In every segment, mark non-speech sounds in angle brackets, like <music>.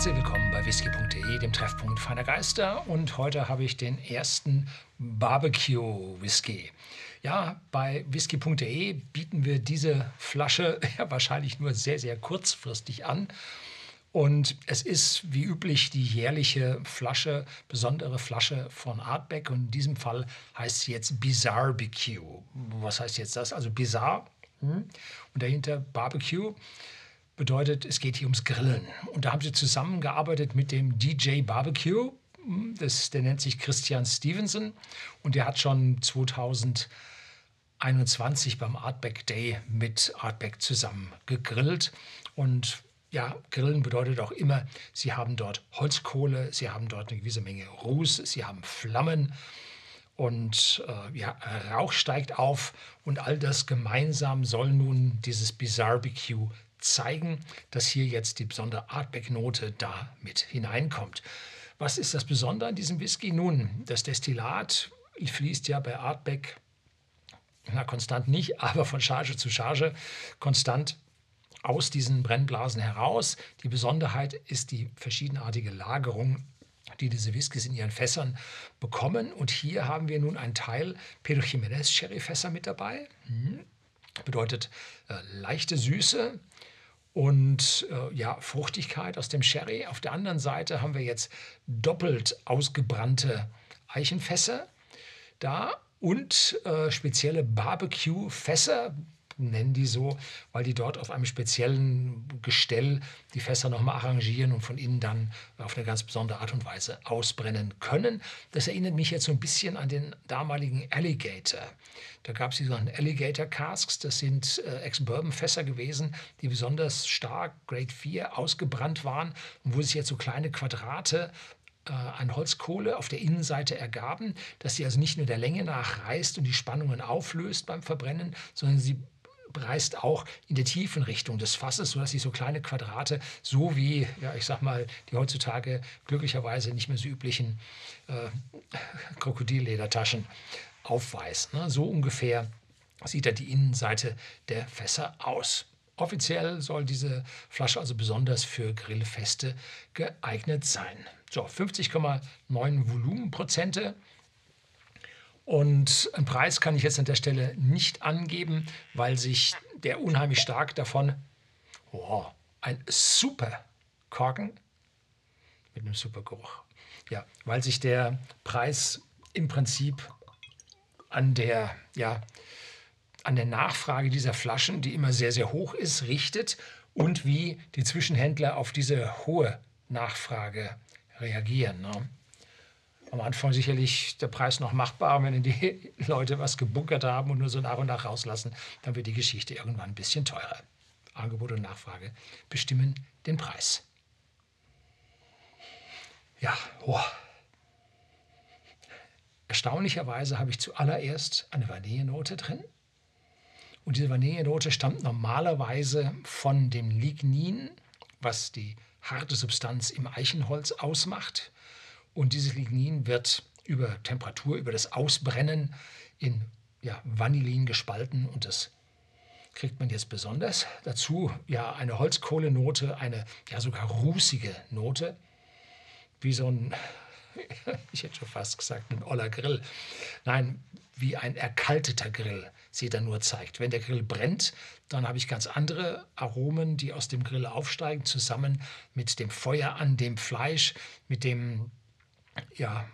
Herzlich willkommen bei whisky.de, dem Treffpunkt feiner Geister. Und heute habe ich den ersten Barbecue Whisky. Ja, bei whisky.de bieten wir diese Flasche <laughs> ja, wahrscheinlich nur sehr, sehr kurzfristig an. Und es ist wie üblich die jährliche Flasche, besondere Flasche von Artback. Und in diesem Fall heißt sie jetzt Bizarre BQ. Was heißt jetzt das? Also Bizarre hm? und dahinter Barbecue bedeutet, es geht hier ums Grillen. Und da haben sie zusammengearbeitet mit dem DJ Barbecue. Das, der nennt sich Christian Stevenson und der hat schon 2021 beim Artback Day mit Artback zusammen gegrillt. Und ja, Grillen bedeutet auch immer, sie haben dort Holzkohle, sie haben dort eine gewisse Menge Ruß, sie haben Flammen und äh, ja, Rauch steigt auf und all das gemeinsam soll nun dieses Bizarre BQ zeigen, dass hier jetzt die besondere Artback-Note da mit hineinkommt. Was ist das Besondere an diesem Whisky? Nun, das Destillat fließt ja bei Artback, na konstant nicht, <laughs> aber von Charge zu Charge konstant aus diesen Brennblasen heraus. Die Besonderheit ist die verschiedenartige Lagerung die diese Whiskys in ihren Fässern bekommen. Und hier haben wir nun einen Teil Pedro Jiménez Sherryfässer mit dabei. Mhm. Bedeutet äh, leichte Süße, und äh, ja, Fruchtigkeit aus dem Sherry. Auf der anderen Seite haben wir jetzt doppelt ausgebrannte Eichenfässer da und äh, spezielle Barbecue-Fässer, nennen die so, weil die dort auf einem speziellen Gestell die Fässer nochmal arrangieren und von innen dann auf eine ganz besondere Art und Weise ausbrennen können. Das erinnert mich jetzt so ein bisschen an den damaligen Alligator. Da gab es die sogenannten Alligator Casks, das sind äh, Ex-Bourbon-Fässer gewesen, die besonders stark Grade 4 ausgebrannt waren und wo sich jetzt so kleine Quadrate äh, an Holzkohle auf der Innenseite ergaben, dass sie also nicht nur der Länge nach reißt und die Spannungen auflöst beim Verbrennen, sondern sie reißt auch in der tiefen Richtung des Fasses, sodass sich so kleine Quadrate, so wie, ja, ich sag mal, die heutzutage glücklicherweise nicht mehr so üblichen äh, Krokodilledertaschen aufweist. Ne? So ungefähr sieht da die Innenseite der Fässer aus. Offiziell soll diese Flasche also besonders für Grillfeste geeignet sein. So, 50,9 Volumenprozente und einen Preis kann ich jetzt an der Stelle nicht angeben, weil sich der unheimlich stark davon, oh, ein super Korken mit einem super Geruch. Ja, weil sich der Preis im Prinzip an der, ja, an der Nachfrage dieser Flaschen, die immer sehr, sehr hoch ist, richtet und wie die Zwischenhändler auf diese hohe Nachfrage reagieren. Ne? Am Anfang sicherlich der Preis noch machbar. Wenn die <laughs> Leute was gebunkert haben und nur so nach und nach rauslassen, dann wird die Geschichte irgendwann ein bisschen teurer. Angebot und Nachfrage bestimmen den Preis. Ja, oh. Erstaunlicherweise habe ich zuallererst eine Vanillenote drin. Und diese Vanillenote stammt normalerweise von dem Lignin, was die harte Substanz im Eichenholz ausmacht. Und dieses Lignin wird über Temperatur, über das Ausbrennen in ja, Vanillin gespalten und das kriegt man jetzt besonders. Dazu ja eine Holzkohlenote, eine ja sogar rußige Note, wie so ein, <laughs> ich hätte schon fast gesagt, ein oller Grill. Nein, wie ein erkalteter Grill sie dann nur zeigt. Wenn der Grill brennt, dann habe ich ganz andere Aromen, die aus dem Grill aufsteigen, zusammen mit dem Feuer an dem Fleisch, mit dem ja,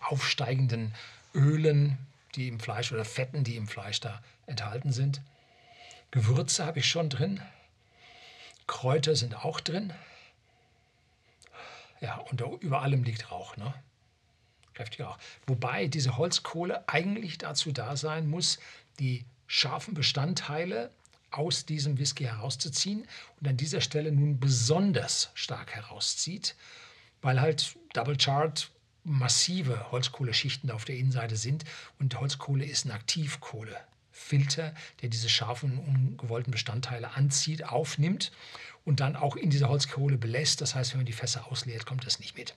aufsteigenden Ölen, die im Fleisch oder Fetten, die im Fleisch da enthalten sind. Gewürze habe ich schon drin. Kräuter sind auch drin. Ja, und über allem liegt Rauch. Ne? Kräftiger Rauch. Wobei diese Holzkohle eigentlich dazu da sein muss, die scharfen Bestandteile aus diesem Whisky herauszuziehen und an dieser Stelle nun besonders stark herauszieht weil halt Double Chart massive Holzkohleschichten auf der Innenseite sind und Holzkohle ist ein Aktivkohlefilter, der diese scharfen, ungewollten Bestandteile anzieht, aufnimmt und dann auch in dieser Holzkohle belässt. Das heißt, wenn man die Fässer ausleert, kommt das nicht mit.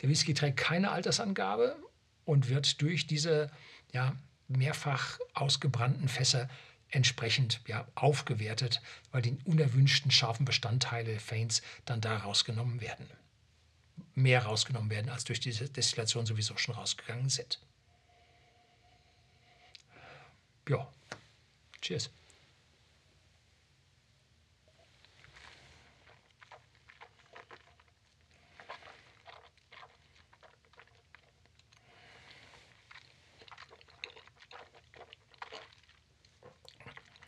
Der Whisky trägt keine Altersangabe und wird durch diese ja, mehrfach ausgebrannten Fässer entsprechend ja, aufgewertet, weil die unerwünschten scharfen Bestandteile Faints dann da rausgenommen werden. Mehr rausgenommen werden, als durch diese Destillation sowieso schon rausgegangen sind. Ja, cheers.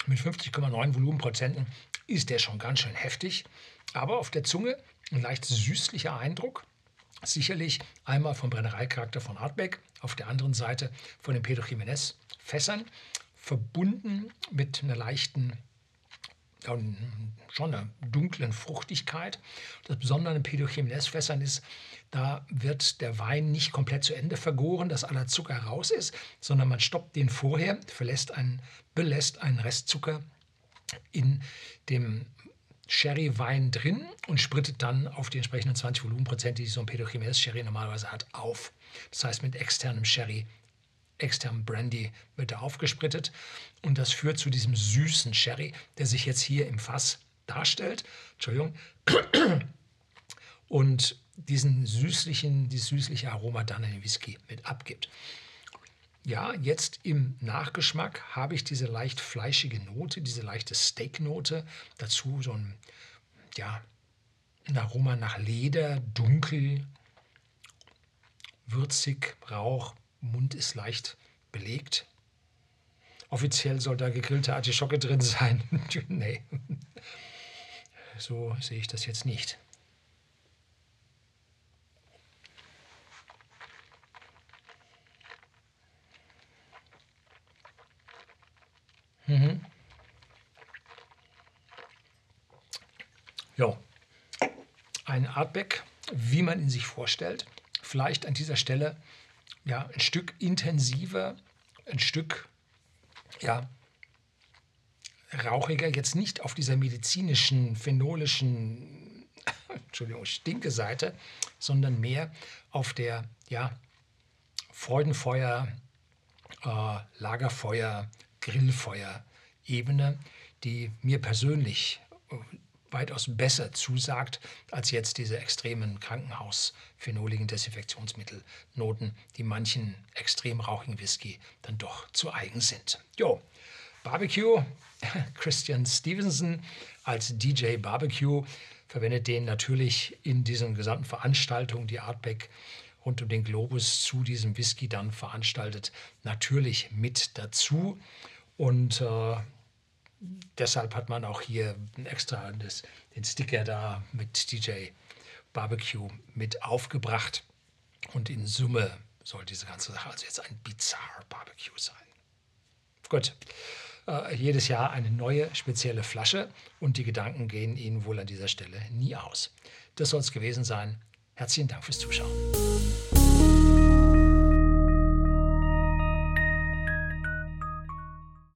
Mit 50,9 Volumenprozenten ist der schon ganz schön heftig, aber auf der Zunge ein leicht süßlicher Eindruck. Sicherlich einmal vom Brennereicharakter von Artbeck, auf der anderen Seite von den Pedro Jiménez Fässern, verbunden mit einer leichten, schon einer dunklen Fruchtigkeit. Das Besondere an den Pedro Jiménez Fässern ist, da wird der Wein nicht komplett zu Ende vergoren, dass aller Zucker raus ist, sondern man stoppt den vorher, verlässt einen, belässt einen Restzucker in dem Sherry-Wein drin und sprittet dann auf die entsprechenden 20 Volumenprozent, die so ein Pedro Jiménez Sherry normalerweise hat, auf. Das heißt, mit externem Sherry, externem Brandy wird er aufgesprittet und das führt zu diesem süßen Sherry, der sich jetzt hier im Fass darstellt. Entschuldigung. Und diesen süßlichen, dieses süßliche Aroma dann in den Whisky mit abgibt. Ja, jetzt im Nachgeschmack habe ich diese leicht fleischige Note, diese leichte Steaknote, dazu so ein, ja, ein Aroma nach Leder, dunkel, würzig, Rauch, Mund ist leicht belegt. Offiziell soll da gegrillte Artischocke drin sein. <laughs> nee, so sehe ich das jetzt nicht. Mhm. Ja, ein Artback, wie man ihn sich vorstellt. Vielleicht an dieser Stelle ja, ein Stück intensiver, ein Stück ja, rauchiger, jetzt nicht auf dieser medizinischen, phenolischen, <laughs> Entschuldigung, Stinke-Seite, sondern mehr auf der ja, Freudenfeuer, äh, Lagerfeuer, Grillfeuerebene, die mir persönlich äh, weitaus besser zusagt als jetzt diese extremen Krankenhaus-phenoligen Desinfektionsmittelnoten, die manchen extrem rauchigen Whisky dann doch zu eigen sind. Jo, Barbecue, <laughs> Christian Stevenson als DJ Barbecue verwendet den natürlich in diesen gesamten Veranstaltungen, die Artback rund um den Globus zu diesem Whisky dann veranstaltet, natürlich mit dazu. Und äh, deshalb hat man auch hier extra das, den Sticker da mit DJ Barbecue mit aufgebracht. Und in Summe soll diese ganze Sache also jetzt ein Bizarre Barbecue sein. Gut. Äh, jedes Jahr eine neue spezielle Flasche und die Gedanken gehen Ihnen wohl an dieser Stelle nie aus. Das soll es gewesen sein. Herzlichen Dank fürs Zuschauen.